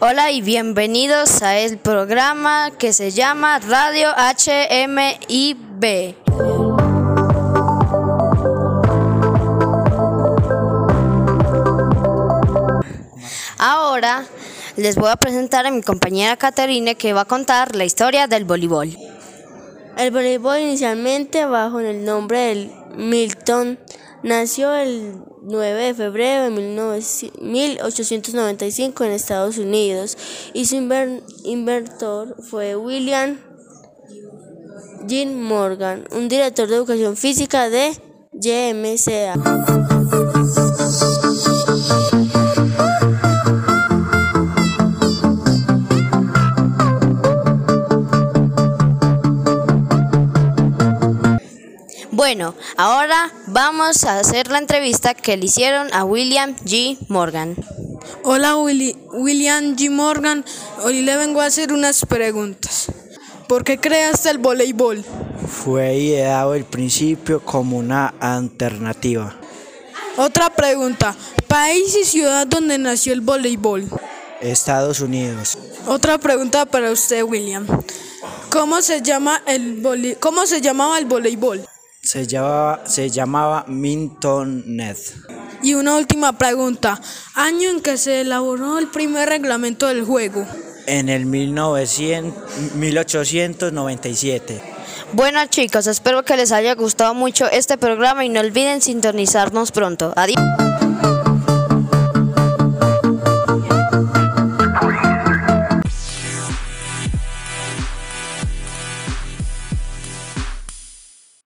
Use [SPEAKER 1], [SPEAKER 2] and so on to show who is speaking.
[SPEAKER 1] Hola y bienvenidos a el programa que se llama Radio HMIB. Ahora les voy a presentar a mi compañera Caterine que va a contar la historia del voleibol.
[SPEAKER 2] El voleibol inicialmente bajo el nombre de Milton nació el 9 de febrero de 1895 en Estados Unidos y su inventor fue William Jean Morgan, un director de educación física de YMCA.
[SPEAKER 1] Bueno, ahora vamos a hacer la entrevista que le hicieron a William G. Morgan.
[SPEAKER 3] Hola William G. Morgan, hoy le vengo a hacer unas preguntas. ¿Por qué creaste el voleibol?
[SPEAKER 4] Fue ideado al principio como una alternativa.
[SPEAKER 3] Otra pregunta, país y ciudad donde nació el voleibol.
[SPEAKER 4] Estados Unidos.
[SPEAKER 3] Otra pregunta para usted, William. ¿Cómo se llama el cómo se llamaba el voleibol?
[SPEAKER 4] Se llamaba, se llamaba Minton Net.
[SPEAKER 3] Y una última pregunta. ¿Año en que se elaboró el primer reglamento del juego?
[SPEAKER 4] En el 1900, 1897.
[SPEAKER 1] Bueno chicos, espero que les haya gustado mucho este programa y no olviden sintonizarnos pronto. Adiós.